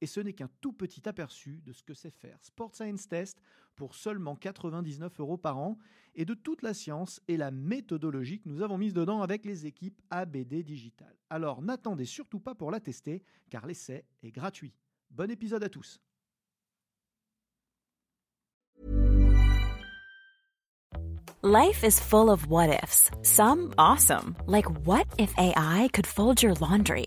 Et ce n'est qu'un tout petit aperçu de ce que c'est faire Sport Science Test pour seulement 99 euros par an et de toute la science et la méthodologie que nous avons mise dedans avec les équipes ABD Digital. Alors n'attendez surtout pas pour la tester car l'essai est gratuit. Bon épisode à tous. Life is full of what ifs. Some awesome, like what if AI could fold your laundry?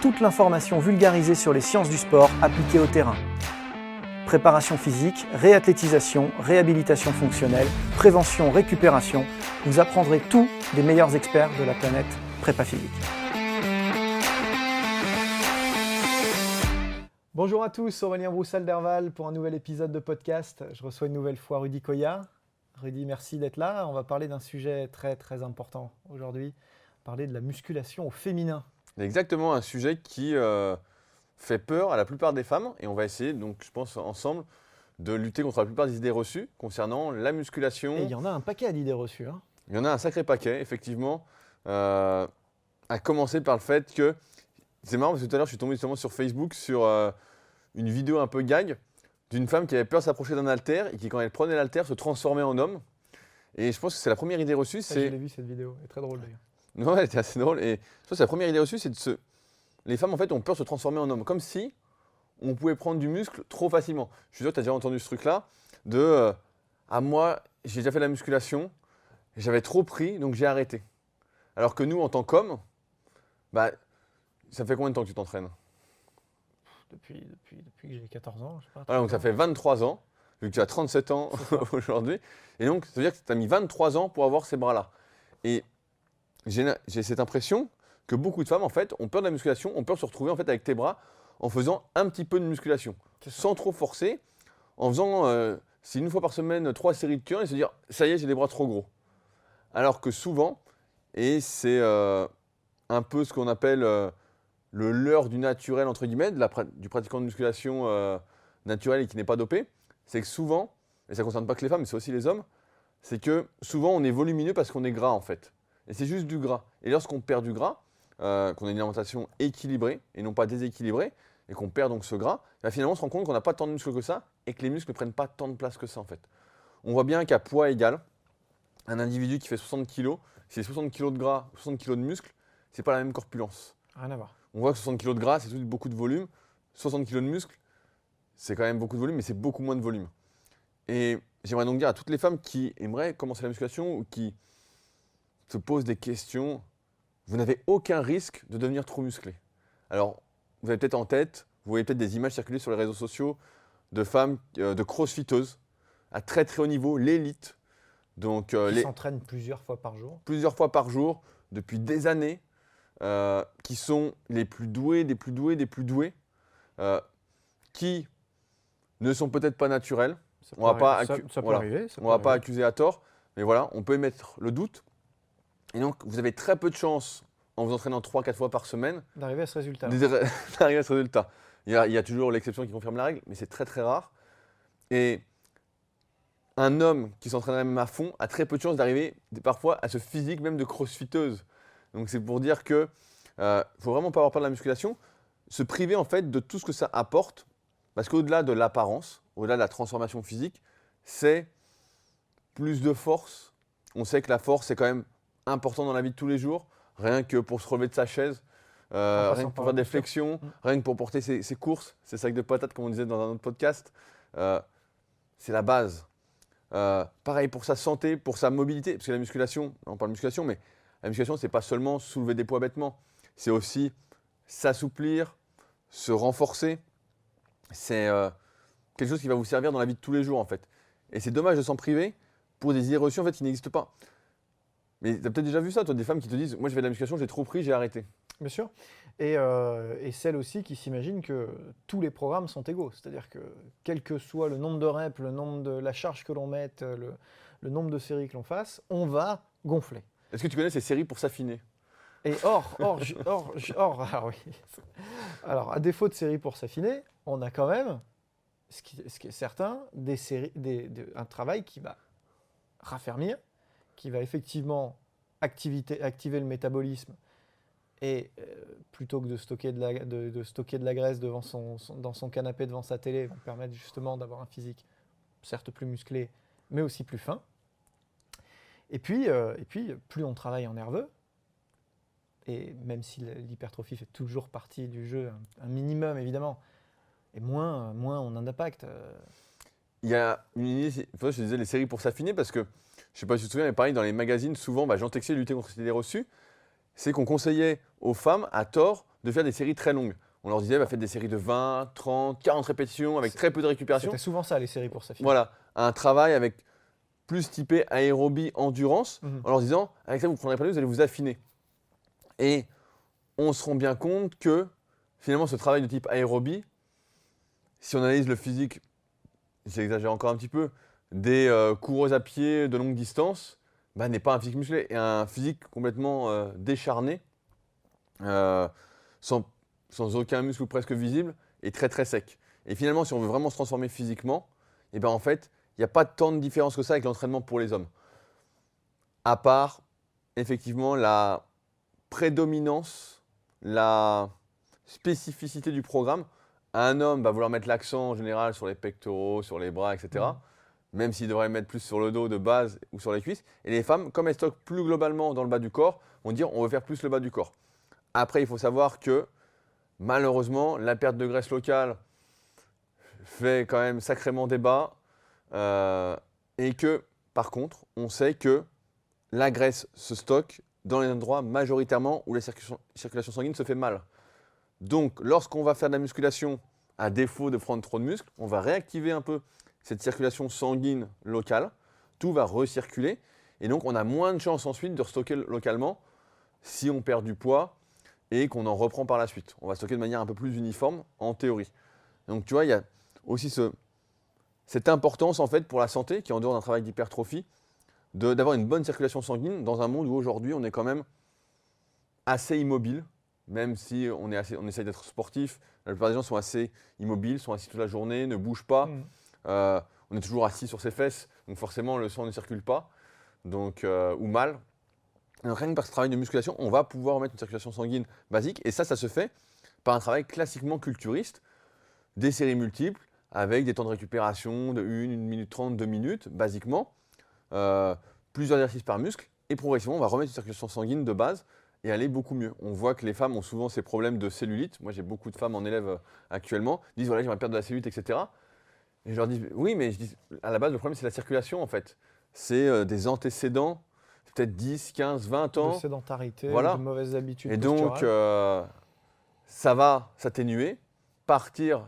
toute l'information vulgarisée sur les sciences du sport appliquées au terrain. Préparation physique, réathlétisation, réhabilitation fonctionnelle, prévention, récupération, vous apprendrez tout des meilleurs experts de la planète prépa physique. Bonjour à tous, Aurélien Broussal d'Herval pour un nouvel épisode de podcast. Je reçois une nouvelle fois Rudy Koya. Rudy, merci d'être là. On va parler d'un sujet très très important aujourd'hui, parler de la musculation au féminin. Exactement, un sujet qui euh, fait peur à la plupart des femmes et on va essayer, donc je pense ensemble, de lutter contre la plupart des idées reçues concernant la musculation. Et il y en a un paquet d'idées reçues. Hein. Il y en a un sacré paquet, effectivement. Euh, à commencer par le fait que, c'est marrant parce que tout à l'heure je suis tombé justement sur Facebook sur euh, une vidéo un peu gag d'une femme qui avait peur de s'approcher d'un alter et qui, quand elle prenait l'alter, se transformait en homme. Et je pense que c'est la première idée reçue. c'est... Je l'ai vu cette vidéo, elle est très drôle d'ailleurs. Non, elle était assez drôle. Et je pense que la première idée reçue, c'est de se. Les femmes, en fait, ont peur de se transformer en homme. Comme si on pouvait prendre du muscle trop facilement. Je suis sûr que tu as déjà entendu ce truc-là de. Euh, à moi, j'ai déjà fait de la musculation, j'avais trop pris, donc j'ai arrêté. Alors que nous, en tant qu'hommes, bah, ça fait combien de temps que tu t'entraînes? Depuis, depuis, depuis, que j'ai 14 ans. Je sais pas, donc ça fait 23 ans, vu que tu as 37 ans aujourd'hui. Et donc, ça veut dire que tu as mis 23 ans pour avoir ces bras-là. Et j'ai cette impression que beaucoup de femmes, en fait, ont peur de la musculation, ont peur de se retrouver en fait, avec tes bras en faisant un petit peu de musculation, sans trop forcer, en faisant, euh, si une fois par semaine, trois séries de turns et se dire, ça y est, j'ai des bras trop gros. Alors que souvent, et c'est euh, un peu ce qu'on appelle euh, le leurre du naturel, entre guillemets, du pratiquant de musculation euh, naturel et qui n'est pas dopé, c'est que souvent, et ça ne concerne pas que les femmes, mais c'est aussi les hommes, c'est que souvent on est volumineux parce qu'on est gras en fait. Et c'est juste du gras. Et lorsqu'on perd du gras, qu'on a une alimentation équilibrée et non pas déséquilibrée, et qu'on perd donc ce gras, bah, finalement on se rend compte qu'on n'a pas tant de muscles que ça et que les muscles ne prennent pas tant de place que ça en fait. On voit bien qu'à poids égal, un individu qui fait 60 kg, c'est 60 kg de gras, 60 kg de muscle, c'est pas la même corpulence. Rien à voir. On voit que 60 kg de gras, c'est beaucoup de volume. 60 kg de muscle, c'est quand même beaucoup de volume, mais c'est beaucoup moins de volume. Et j'aimerais donc dire à toutes les femmes qui aimeraient commencer la musculation ou qui se posent des questions, vous n'avez aucun risque de devenir trop musclé. Alors, vous avez peut-être en tête, vous voyez peut-être des images circuler sur les réseaux sociaux de femmes, euh, de crossfiteuses à très très haut niveau, l'élite, donc, euh, qui s'entraînent plusieurs fois par jour Plusieurs fois par jour, depuis des années, euh, qui sont les plus doués, des plus doués, des plus doués, euh, qui ne sont peut-être pas naturels. on ne va pas, arriver, on va pas accuser à tort, mais voilà, on peut émettre le doute. Et donc, vous avez très peu de chances, en vous entraînant 3-4 fois par semaine, d'arriver à ce résultat. D'arriver à ce résultat. Il y, a, il y a toujours l'exception qui confirme la règle, mais c'est très très rare. Et un homme qui s'entraînerait même à fond a très peu de chances d'arriver parfois à ce physique même de crossfiteuse. Donc c'est pour dire que ne euh, faut vraiment pas avoir peur de la musculation, se priver en fait de tout ce que ça apporte, parce qu'au-delà de l'apparence, au-delà de la transformation physique, c'est plus de force. On sait que la force est quand même important dans la vie de tous les jours, rien que pour se relever de sa chaise, euh, rien que pour faire des flexions, mm. rien que pour porter ses, courses, ses sacs de patates comme on disait dans un autre podcast. Euh, c'est la base. Euh, pareil pour sa santé, pour sa mobilité, parce que la musculation, on parle de musculation, mais la musculation, c'est pas seulement soulever des poids bêtement, c'est aussi s'assouplir, se renforcer. C'est quelque chose qui va vous servir dans la vie de tous les jours, en fait. Et c'est dommage de s'en priver pour des idées reçues, en fait, qui n'existent pas. Mais tu as peut-être déjà vu ça, toi, des femmes qui te disent Moi, je fais de la musculation, j'ai trop pris, j'ai arrêté. Bien sûr. Et, euh, et celles aussi qui s'imaginent que tous les programmes sont égaux. C'est-à-dire que quel que soit le nombre de reps, le nombre de la charge que l'on mette, le, le nombre de séries que l'on fasse, on va gonfler. Est-ce que tu connais ces séries pour s'affiner? Et or, or, or, or, alors oui. Alors, à défaut de séries pour s'affiner, on a quand même, ce qui, ce qui est certain, des séries, des- de- un travail qui va raffermir, qui va effectivement activer le métabolisme et euh, plutôt que de stocker de, la, de, stocker de la graisse devant son, son- dans son canapé devant sa télé, vont permettre justement d'avoir un physique certes plus musclé, mais aussi plus fin. Et puis, euh, et puis plus on travaille en nerveux, et même si l'hypertrophie fait toujours partie du jeu, un, minimum évidemment, et moins, moins on a d'impact. euh, Il y a une idée, je disais les séries pour s'affiner parce que, je sais pas si tu te souviens, mais pareil, dans les magazines, souvent, bah, Jean Texier luttait contre ces idées reçues, c'est qu'on conseillait aux femmes, à tort, de faire des séries très longues. On leur disait, bah, faites des séries de 20, 30, 40 répétitions avec très peu de récupération. C'était souvent ça les séries pour s'affiner. Voilà, un travail avec plus typé aérobie, endurance, Mhm. en leur disant, avec ça, vous ne prendrez pas de vous allez vous affiner. Et on se rend bien compte que, finalement, ce travail de type aérobie, si on analyse le physique, j'exagère encore un petit peu, des euh, coureuses à pied de longue distance, bah, n'est pas un physique musclé, et un physique complètement euh, décharné, euh, sans, aucun muscle presque visible, et très très sec. Et finalement, si on veut vraiment se transformer physiquement, et ben en fait, il n'y a pas tant de différence que ça avec l'entraînement pour les hommes. À part, effectivement, la prédominance, la spécificité du programme. Un homme va vouloir mettre l'accent en général sur les pectoraux, sur les bras, etc. Même s'il devrait mettre plus sur le dos de base ou sur les cuisses. Et les femmes, comme elles stockent plus globalement dans le bas du corps, vont dire on veut faire plus le bas du corps. Après, il faut savoir que malheureusement, la perte de graisse locale fait quand même sacrément débat. euh, et que, par contre, on sait que la graisse se stocke dans les endroits majoritairement où la circulation sanguine se fait mal. Donc, lorsqu'on va faire de la musculation, à défaut de prendre trop de muscles, on va réactiver un peu cette circulation sanguine locale. Tout va recirculer. Et donc, on a moins de chances ensuite de restocker localement si on perd du poids et qu'on en reprend par la suite. On va stocker de manière un peu plus uniforme en théorie. Donc, tu vois, il y a aussi ce, cette importance en fait pour la santé, qui est en dehors d'un travail d'hypertrophie, d'avoir une bonne circulation sanguine dans un monde où aujourd'hui on est quand même assez immobile, même si on, est essaye d'être sportif. La plupart des gens sont assez immobiles, sont assis toute la journée, ne bougent pas. Mhm. Euh, on est toujours assis sur ses fesses, donc forcément le sang ne circule pas, donc, euh, ou mal. Rien que par ce travail de musculation, on va pouvoir mettre une circulation sanguine basique, et ça, ça se fait par un travail classiquement culturiste, des séries multiples, avec des temps de récupération de 1, 1 minute 30, 2 minutes, basiquement, euh, plusieurs exercices par muscle, et progressivement, on va remettre une circulation sanguine de base et aller beaucoup mieux. On voit que les femmes ont souvent ces problèmes de cellulite. Moi, j'ai beaucoup de femmes en élève euh, actuellement, disent voilà, j'aimerais perdre de la cellulite, etc. Et je leur dis oui, mais je dis, à la base, le problème, c'est la circulation, en fait. C'est euh, des antécédents, peut-être 10, 15, 20 De ans. sédentarité, Voilà. de mauvaises habitudes. Et donc, euh, ça va s'atténuer. Partir,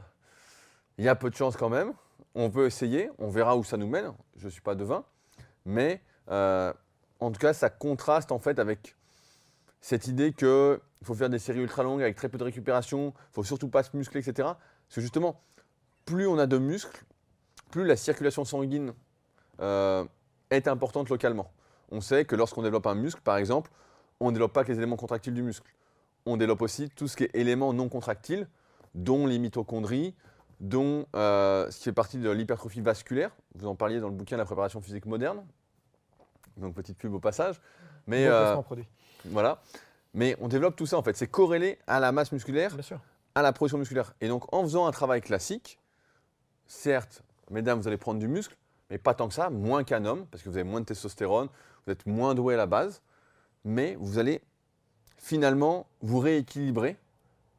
il y a peu de chance quand même. On peut essayer, on verra où ça nous mène. Je ne suis pas devin. Mais euh, en tout cas, ça contraste en fait avec cette idée qu'il faut faire des séries ultra longues avec très peu de récupération, il ne faut surtout pas se muscler, etc. Parce que justement, plus on a de muscles, plus la circulation sanguine euh, est importante localement. On sait que lorsqu'on développe un muscle, par exemple, on ne développe pas que les éléments contractiles du muscle. On développe aussi tout ce qui est éléments non contractiles, dont les mitochondries, dont euh, ce qui fait partie de l'hypertrophie vasculaire. Vous en parliez dans le bouquin La préparation physique moderne. Donc petite pub au passage. Mais Bon euh, placement produit. voilà. Mais on développe tout ça en fait. C'est corrélé à la masse musculaire, à la production musculaire. Et donc en faisant un travail classique, certes, mesdames, vous allez prendre du muscle, mais pas tant que ça, moins qu'un homme, parce que vous avez moins de testostérone, vous êtes moins doué à la base, mais vous allez finalement vous rééquilibrer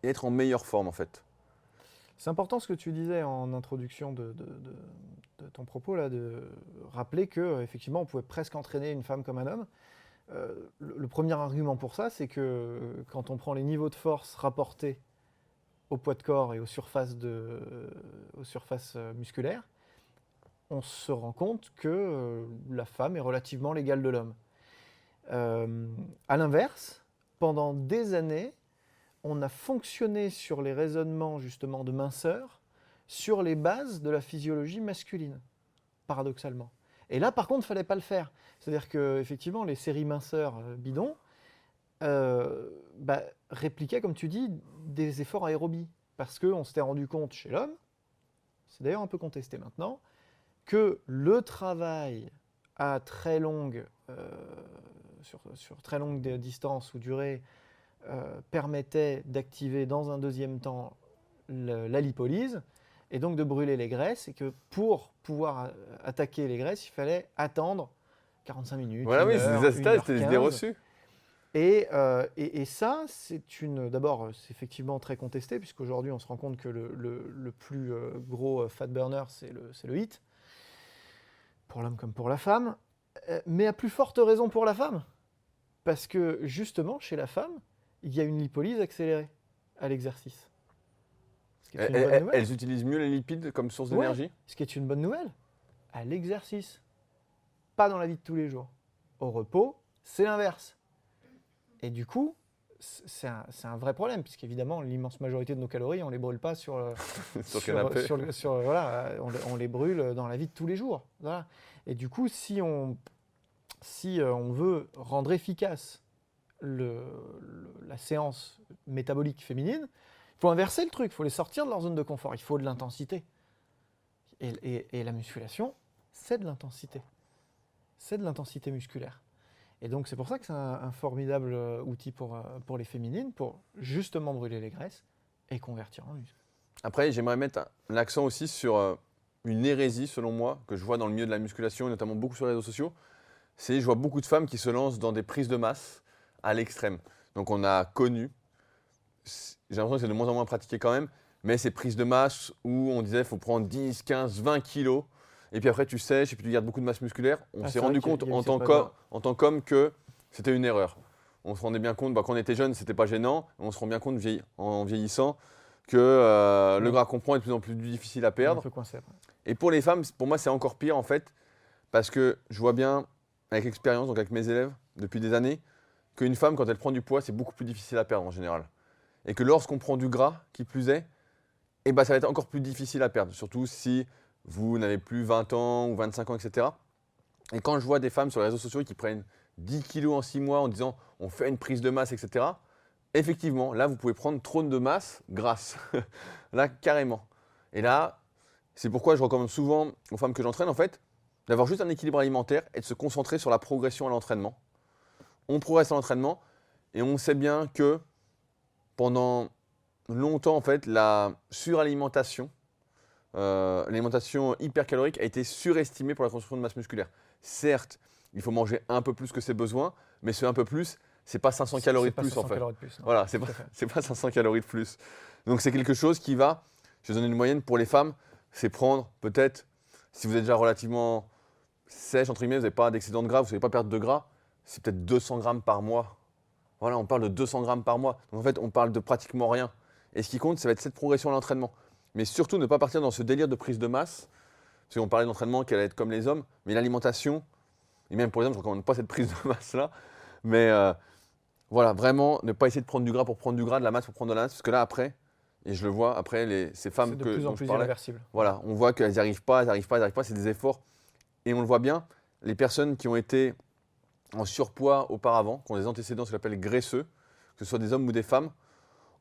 et être en meilleure forme en fait. C'est important ce que tu disais en introduction de, ton propos, là, de rappeler que euh, effectivement, on pouvait presque entraîner une femme comme un homme. Euh, le, le premier argument pour ça, c'est que euh, quand on prend les niveaux de force rapportés au poids de corps et aux surfaces, de, aux surfaces euh, musculaires, on se rend compte que euh, la femme est relativement l'égale de l'homme. Euh, à l'inverse, pendant des années, on a fonctionné sur les raisonnements justement de minceur sur les bases de la physiologie masculine, paradoxalement. Et là, par contre, il fallait pas le faire. C'est-à-dire que effectivement, les séries minceurs euh, bidons bah, répliquaient, comme tu dis, des efforts aérobies. Parce qu'on s'était rendu compte chez l'homme, c'est d'ailleurs un peu contesté maintenant, que le travail à très longue, euh, sur, sur très longue di- distance ou durée euh, permettait d'activer dans un deuxième temps la lipolyse et donc de brûler les graisses et que pour pouvoir attaquer les graisses, il fallait attendre 45 minutes. Voilà, oui, c'est des des idées 15. reçues. Et, euh, et, et ça, c'est une. D'abord, c'est effectivement très contesté, puisqu'aujourd'hui, on se rend compte que le, le- le plus euh, gros euh, fat burner, c'est le, le HIIT, pour l'homme comme pour la femme. Mais à plus forte raison pour la femme, parce que justement, chez la femme, il y a une lipolyse accélérée à l'exercice. Ce qui est Elles, une bonne elles- nouvelle. elles utilisent mieux les lipides comme source Ouais. d'énergie? Ce qui est une bonne nouvelle, à l'exercice, pas dans la vie de tous les jours. Au repos, c'est l'inverse. Et du coup, c'est un, vrai problème, puisqu'évidemment, l'immense majorité de nos calories, on ne les brûle pas sur, sur le sur, canapé. sur le- sur- voilà, on, les- on les brûle dans la vie de tous les jours. Voilà. Et du coup, si on, si euh, on veut rendre efficace le- la séance métabolique féminine, il faut inverser le truc, il faut les sortir de leur zone de confort, il faut de l'intensité. Et, et- et la musculation, c'est de l'intensité. C'est de l'intensité musculaire. Et donc c'est pour ça que c'est un, formidable euh, outil pour, euh, pour les féminines, pour justement brûler les graisses et convertir en muscle. Après, j'aimerais mettre l'accent aussi sur euh, une hérésie, selon moi, que je vois dans le milieu de la musculation, et notamment beaucoup sur les réseaux sociaux. C'est, je vois beaucoup de femmes qui se lancent dans des prises de masse à l'extrême. Donc, on a connu, j'ai l'impression que c'est de moins en moins pratiqué quand même, mais ces prises de masse où on disait faut prendre 10, 15, 20 kilos, et puis après tu sèches, et puis tu gardes beaucoup de masse musculaire. On Ah, s'est rendu compte en tant, qu'homme, en tant qu'homme que c'était une erreur. On se rendait bien compte, bah, quand on était jeune, c'était pas gênant. On se rend bien compte vieilli- en vieillissant que euh, le gras qu'on prend est de plus en plus difficile à Un perdre. peu coincé après. Et pour les femmes, pour moi, c'est encore pire en fait, parce que je vois bien, avec l'expérience, donc avec mes élèves depuis des années, qu'une femme, quand elle prend du poids, c'est beaucoup plus difficile à perdre en général. Et que lorsqu'on prend du gras, qui plus est, eh ben, ça va être encore plus difficile à perdre, surtout si vous n'avez plus 20 ans ou 25 ans, etc. Et quand je vois des femmes sur les réseaux sociaux qui prennent 10 kilos en 6 mois en disant on fait une prise de masse, etc., effectivement, là, vous pouvez prendre trop de masse grasse. là, carrément. Et là, c'est pourquoi je recommande souvent aux femmes que j'entraîne, en fait, d'avoir juste un équilibre alimentaire et de se concentrer sur la progression à l'entraînement. On progresse à l'entraînement et on sait bien que pendant longtemps, en fait, la suralimentation, euh, l'alimentation hypercalorique a été surestimée pour la construction de masse musculaire. Certes, il faut manger un peu plus que ses besoins, mais ce un peu plus, c'est pas 500 C'est- calories de pas plus 500 en fait. calories de plus, non. Voilà, c'est pas, pas 500 calories de plus. Donc c'est quelque chose qui va, je vais donner une moyenne pour les femmes, c'est prendre peut-être, si vous êtes déjà relativement sèche, entre guillemets, vous n'avez pas d'excédent de gras, vous ne savez pas perdre de gras, c'est peut-être 200 grammes par mois. Voilà, on parle de 200 grammes par mois. Donc en fait, on parle de pratiquement rien. Et ce qui compte, ça va être cette progression à l'entraînement. Mais surtout, ne pas partir dans ce délire de prise de masse. Parce qu'on parlait d'entraînement qui allait être comme les hommes, mais l'alimentation, et même pour les hommes, je ne recommande pas cette prise de masse-là. Mais euh, voilà, vraiment, ne pas essayer de prendre du gras pour prendre du gras, de la masse pour prendre de la masse, parce que là, après, et je le vois, après, les, ces femmes C'est de que, plus en plus parlais, irréversible. voilà, on voit qu'elles n'y arrivent pas, elles n'y arrivent pas, elles n'y arrivent pas, c'est des efforts. Et on le voit bien, les personnes qui ont été en surpoids auparavant, qui ont des antécédents, ce qu'on appelle graisseux, que ce soit des hommes ou des femmes,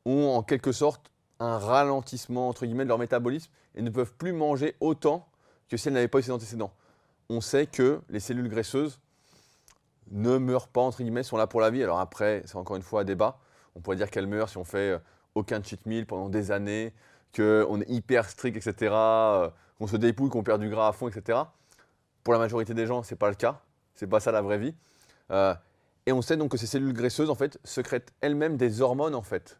ont en quelque sorte un ralentissement entre guillemets de leur métabolisme et ne peuvent plus manger autant que si elles n'avaient pas eu ces antécédents. On sait que les cellules graisseuses ne meurent pas entre guillemets, sont là pour la vie. Alors après, c'est encore une fois un débat. On pourrait dire qu'elles meurent si on fait euh, aucun cheat meal pendant des années, qu'on est hyper strict, etc., euh, qu'on se dépouille, qu'on perd du gras à fond, etc. Pour la majorité des gens, ce n'est pas le cas. C'est pas ça la vraie vie. Euh, et on sait donc que ces cellules graisseuses, en fait, secrètent elles-mêmes des hormones, en fait.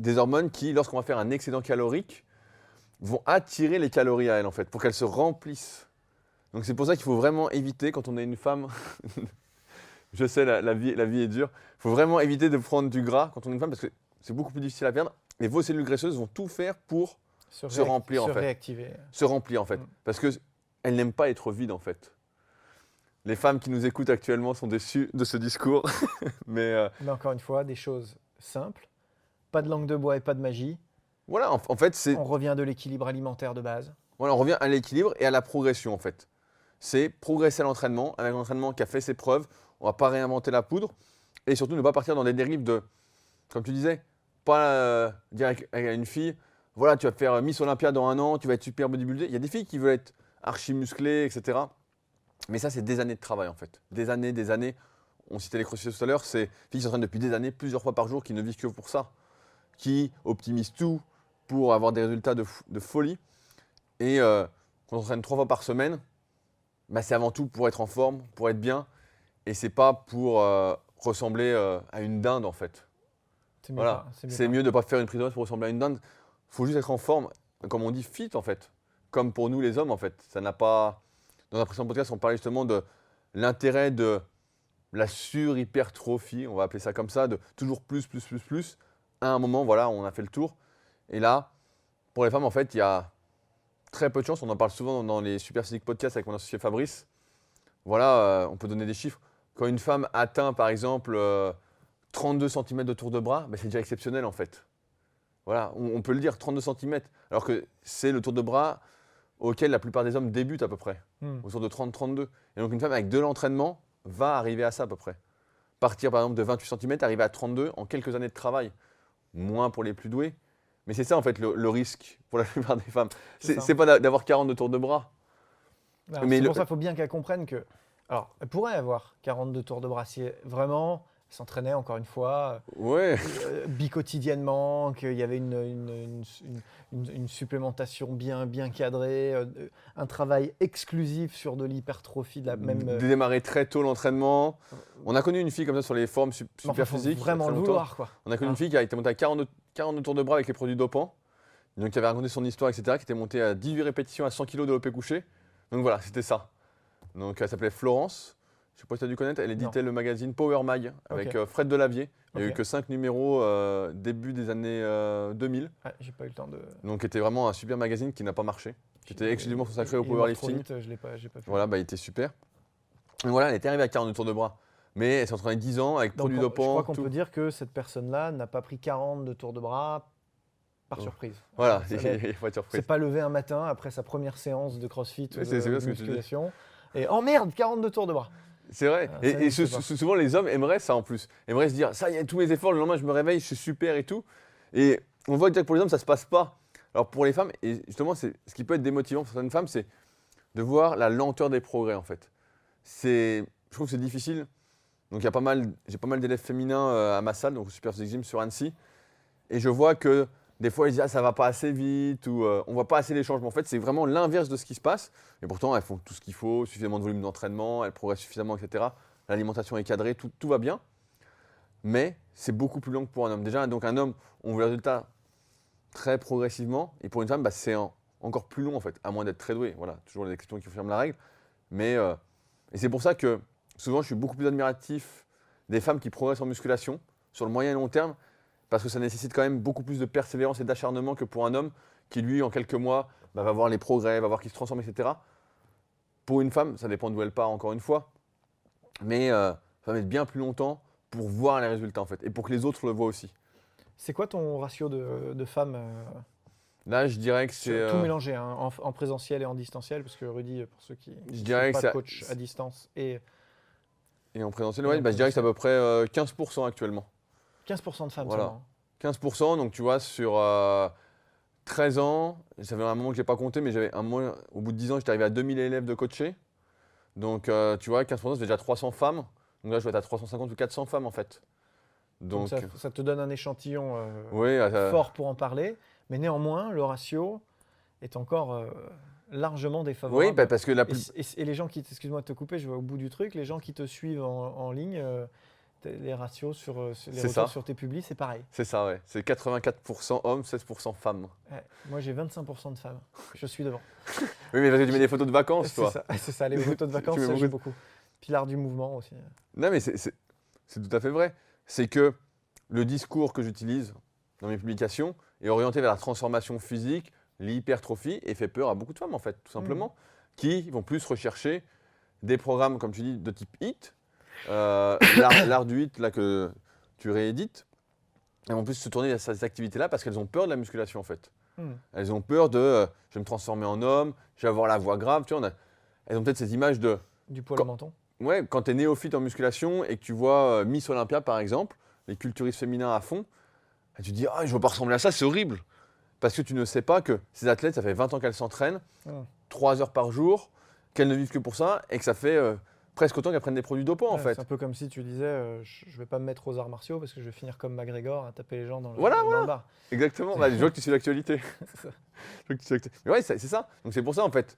Des hormones qui, lorsqu'on va faire un excédent calorique, vont attirer les calories à elles, en fait, pour qu'elles se remplissent. Donc c'est pour ça qu'il faut vraiment éviter, quand on est une femme, je sais, la, la vie, la vie est dure, il faut vraiment éviter de prendre du gras quand on est une femme, parce que c'est beaucoup plus difficile à perdre. Et vos cellules graisseuses vont tout faire pour Se remplir, en se fait. réactiver. se remplir, en fait. Mm. Parce qu'elles n'aiment pas être vides, en fait. Les femmes qui nous écoutent actuellement sont déçues de ce discours. Mais euh, Mais encore une fois, des choses simples. Pas de langue de bois et pas de magie. voilà, en, en fait, c'est On revient de l'équilibre alimentaire de base. Voilà, on revient à l'équilibre et à la progression en fait. C'est progresser à l'entraînement, avec un entraînement qui a fait ses preuves. On va pas réinventer la poudre et surtout ne pas partir dans des dérives de, comme tu disais, pas euh, dire avec- à une fille, voilà, tu vas faire Miss Olympia dans un an, tu vas être super bodybuildé. Il y a des filles qui veulent être archi musclées, etc. Mais ça, c'est des années de travail en fait. Des années, des années. On citait les crossfitters tout à l'heure, c'est filles qui s'entraînent depuis des années, plusieurs fois par jour, qui ne vivent que pour ça, qui optimisent tout pour avoir des résultats de, folie. Et euh, quand on s'entraîne trois fois par semaine, bah, c'est avant tout pour être en forme, pour être bien. Et c'est pas pour euh, ressembler euh, à une dinde en fait. C'est mieux. Voilà. c'est mieux de ne pas faire une prise de masse pour ressembler à une dinde. Il faut juste être en forme, comme on dit, fit en fait. Comme pour nous les hommes en fait. Ça n'a pas. Dans un précédent podcast, on parlait justement de l'intérêt de la surhypertrophie, on va appeler ça comme ça, de toujours plus, plus, plus, plus. À un moment, voilà, on a fait le tour. Et là, pour les femmes, en fait, il y a très peu de chance. On en parle souvent dans les Super Physique Podcasts avec mon associé Fabrice. Voilà, euh, on peut donner des chiffres. Quand une femme atteint, par exemple, euh, 32 cm de tour de bras, ben, c'est déjà exceptionnel en fait. Voilà, on, on peut le dire, 32 cm. Alors que c'est le tour de bras auquel la plupart des hommes débutent à peu près, Hmm. autour de 30-32. Et donc une femme avec de l'entraînement va arriver à ça à peu près. Partir par exemple de 28 cm, arriver à 32 en quelques années de travail. Moins pour les plus doués. Mais c'est ça en fait le, le risque pour la plupart des femmes. C'est pas d'a- d'avoir 40 de tour de bras. C'est le- pour ça qu'il faut bien qu'elle comprenne que. Alors, elle pourrait avoir 42 tours de bras si vraiment s'entraînait encore une fois Ouais. euh, bicotidiennement, qu'il y avait une, une, une- une- supplémentation bien, bien cadrée, euh, un travail exclusif sur de l'hypertrophie, de la même. euh, démarrer très tôt l'entraînement. On a connu une fille comme ça sur les formes enfin, super physiques. Vraiment le vouloir, quoi. On a connu Ah. une fille qui a été montée à 42, 42 tours de bras avec les produits dopants. Donc, qui avait raconté son histoire, etc. Qui était montée à 18 répétitions à 100 kg de l'OP couché. Donc voilà, c'était ça. Donc elle s'appelle Florence. Je sais pas si tu as dû connaître. Elle éditait le magazine Power Mag avec euh, Fred Delavier. Il n'y a eu que 5 numéros euh, début des années euh, 2000. Ouais, J'ai pas eu le temps de. Donc c'était vraiment un super magazine qui n'a pas marché. Qui était exclusivement consacré au powerlifting. vite, Je l'ai pas, j'ai pas pu. Voilà, bah, il était super. Et voilà, elle était arrivée à 42 tours de bras. Mais elle s'est entraînée 10 ans avec Donc, produits dopants. je crois qu'on peut dire que cette personne-là n'a pas pris 40 de tours de bras par Oh. surprise. Voilà, il n'y a pas de surprise. C'est pas levé un matin après sa première séance de crossfit ou de, musculation. Et oh merde, 42 tours de bras. C'est vrai. Ah, et souvent, les hommes aimeraient ça en plus. Aimeraient se dire, ça y est, tous mes efforts, le lendemain, je me réveille, je suis super et tout. Et on voit que pour les hommes, ça se passe pas. Alors pour les femmes, et justement, c'est ce qui peut être démotivant pour certaines femmes, c'est de voir la lenteur des progrès en fait. C'est, je trouve que c'est difficile. Donc il y a pas mal, j'ai pas mal d'élèves féminins euh, à ma salle, donc au Super Gym sur Annecy, et je vois que des fois ils disent ah ça va pas assez vite ou euh, on voit pas assez les changements. En fait, c'est vraiment l'inverse de ce qui se passe. Et pourtant, elles font tout ce qu'il faut, suffisamment de volume d'entraînement, elles progressent suffisamment, etc. L'alimentation est cadrée, tout, tout va bien. Mais c'est beaucoup plus long que pour un homme. Déjà, donc un homme, on voit le résultat très progressivement. Et pour une femme, bah, c'est en- encore plus long en fait, à moins d'être très doué. Voilà, toujours les exceptions qui confirment la règle. Mais euh, et c'est pour ça que souvent, je suis beaucoup plus admiratif des femmes qui progressent en musculation sur le moyen et long terme, parce que ça nécessite quand même beaucoup plus de persévérance et d'acharnement que pour un homme qui, lui, en quelques mois, bah, va voir les progrès, va voir qu'il se transforme, etc. Pour une femme, ça dépend d'où elle part, encore une fois. Mais euh, ça va mettre bien plus longtemps pour voir les résultats, en fait, et pour que les autres le voient aussi. C'est quoi ton ratio de, de femmes euh, Là, je dirais que c'est. Tout euh, mélangé, hein, en, en présentiel et en distanciel, parce que Rudy, pour ceux qui Je dirais sont que pas coach à distance, et Et en présentiel, ouais, bah, je dirais que c'est à peu près euh, 15% actuellement. 15% de femmes Voilà. seulement. 15%, donc tu vois, sur euh, 13 ans, ça fait un moment que je n'ai pas compté, mais j'avais un moment, au bout de 10 ans, j'étais arrivé à 2000 élèves de coachés. Donc, euh, tu vois, 15%, ça fait déjà 300 femmes. Donc là, je vais être à 350 ou 400 femmes, en fait. Donc, Donc, ça, ça te donne un échantillon euh, oui, euh, fort pour en parler, mais néanmoins, le ratio est encore euh, largement défavorable. oui bah, parce que la Et, plus... et- et les gens qui, excuse-moi de te couper, je vais au bout du truc, les gens qui te suivent en, en ligne, euh, Les ratios sur, euh, sur- les retours ça. sur tes publis, c'est pareil. C'est ça, ouais. C'est 84% hommes, 16% femmes. Ouais. Moi, j'ai 25% de femmes. Je suis devant. Oui, mais parce que tu mets des photos de vacances, toi. c'est ça, les photos de vacances, ça joue beaucoup. Puis l'art du mouvement aussi. Non, mais c'est- tout à fait vrai. C'est que le discours que j'utilise dans mes publications est orienté vers la transformation physique, l'hypertrophie, et fait peur à beaucoup de femmes, en fait, tout simplement, qui vont plus rechercher des programmes, comme tu dis, de type HIT, euh, l'art du HIT, là, que tu réédites. Elles vont plus se tourner vers ces activités-là parce qu'elles ont peur de la musculation, en fait. Hmm. Elles ont peur de euh, je vais me transformer en homme, je vais avoir la voix grave. Tu vois, on a- elles ont peut-être ces images de Du poil au menton. Ouais, quand tu es néophyte en musculation et que tu vois euh, Miss Olympia par exemple, les culturistes féminins à fond, et tu te dis ah, je veux pas ressembler à ça, c'est horrible. Parce que tu ne sais pas que ces athlètes, ça fait 20 ans qu'elles s'entraînent, Mm. 3 heures par jour, qu'elles ne vivent que pour ça et que ça fait euh, presque autant qu'elles prennent des produits dopants en fait. C'est un peu comme si tu disais euh, je vais pas me mettre aux arts martiaux parce que je vais finir comme McGregor à taper les gens dans le, Voilà, dans voilà. le bar. Exactement, Bah, je vois que tu suis l'actualité. Mais ouais, c'est c'est ça. Donc c'est pour ça en fait,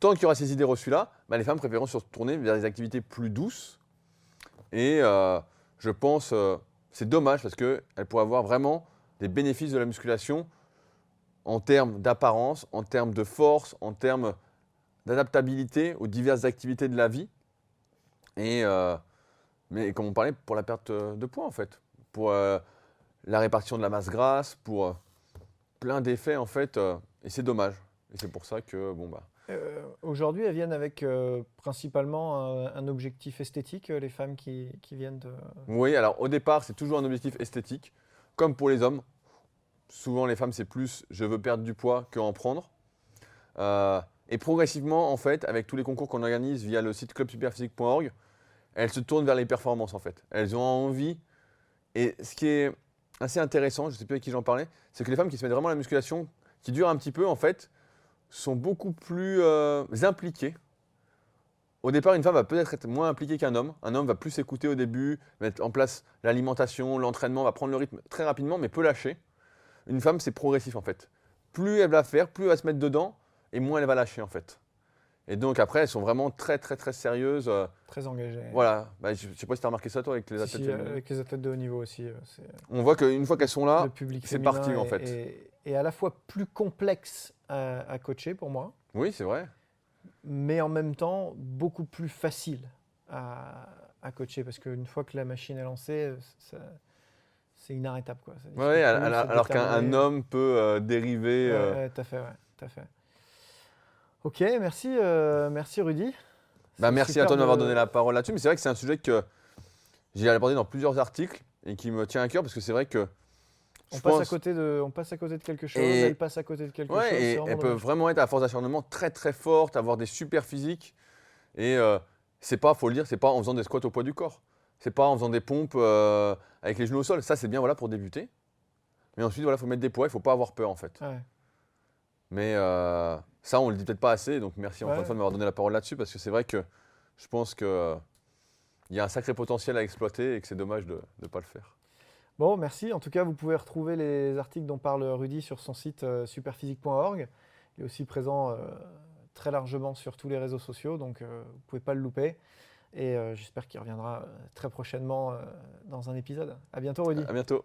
tant qu'il y aura ces idées reçues-là, bah, les femmes préféreront se tourner vers des activités plus douces. Et euh, je pense, euh, c'est dommage parce qu'elles pourraient avoir vraiment des bénéfices de la musculation en termes d'apparence, en termes de force, en termes d'adaptabilité aux diverses activités de la vie. Et euh, mais comme on parlait, pour la perte euh, de poids en fait, pour euh, la répartition de la masse grasse, pour plein d'effets en fait. et c'est dommage. Et c'est pour ça que bon bah. Euh, Aujourd'hui, elles viennent avec euh, principalement un, un objectif esthétique, les femmes qui, qui viennent de. Oui, alors au départ, c'est toujours un objectif esthétique, comme pour les hommes. Souvent, les femmes, c'est plus je veux perdre du poids que en prendre. Euh, et progressivement, en fait, avec tous les concours qu'on organise via le site clubsuperphysique.org, elles se tournent vers les performances, en fait. Elles ont envie. Et ce qui est assez intéressant, je ne sais plus avec qui j'en parlais, c'est que les femmes qui se mettent vraiment à la musculation, qui durent un petit peu, en fait, sont beaucoup plus euh, impliquées. Au départ, une femme va peut-être être moins impliquée qu'un homme. Un homme va plus s'écouter au début, mettre en place l'alimentation, l'entraînement, va prendre le rythme très rapidement, mais peut lâcher. Une femme, c'est progressif en fait. Plus elle va faire, plus elle va se mettre dedans, et moins elle va lâcher en fait. Et donc après, elles sont vraiment très très très sérieuses. euh, Très engagées. voilà, Bah, je ne sais pas si tu as remarqué ça toi avec les Si, athlètes. si, féminines. avec les athlètes de haut niveau aussi. euh, On voit qu'une fois qu'elles sont là, c'est parti, en fait. est à la fois plus complexe à, à coacher pour moi, oui, c'est vrai. mais en même temps beaucoup plus facile à, à coacher parce qu'une fois que la machine est lancée, euh, ça- c'est inarrêtable. Quoi. Ouais, alors qu'un homme peut euh, dériver. Ouais, euh, ouais, tout à fait, ouais, tout à fait. Ok, merci, euh, merci Rudy. Bah, merci à toi de m'avoir donné la parole là-dessus. Mais c'est vrai que c'est un sujet que j'ai abordé dans plusieurs articles et qui me tient à cœur parce que c'est vrai que. On passe, à côté de, on passe à côté de quelque chose, Et- elle passe à côté de quelque Ouais, chose. et peuvent dommage. vraiment être à force d'acharnement très très forte, avoir des super physiques. Et euh, c'est pas, faut le dire, c'est pas en faisant des squats au poids du corps. C'est pas en faisant des pompes euh, avec les genoux au sol. Ça, c'est bien voilà, pour débuter. Mais ensuite, il faut mettre des poids, il faut pas avoir peur en fait. Ouais. Mais euh, ça, on le dit peut-être pas assez. Donc merci encore Ouais. une fois de m'avoir donné la parole là-dessus parce que c'est vrai que je pense que euh, il y a un sacré potentiel à exploiter et que c'est dommage de ne pas le faire. Bon, merci. En tout cas, vous pouvez retrouver les articles dont parle Rudy sur son site euh, superphysique.org. Il est aussi présent très largement sur tous les réseaux sociaux, donc vous ne pouvez pas le louper. Et j'espère qu'il reviendra très prochainement dans un épisode. À bientôt, Rudy. À bientôt.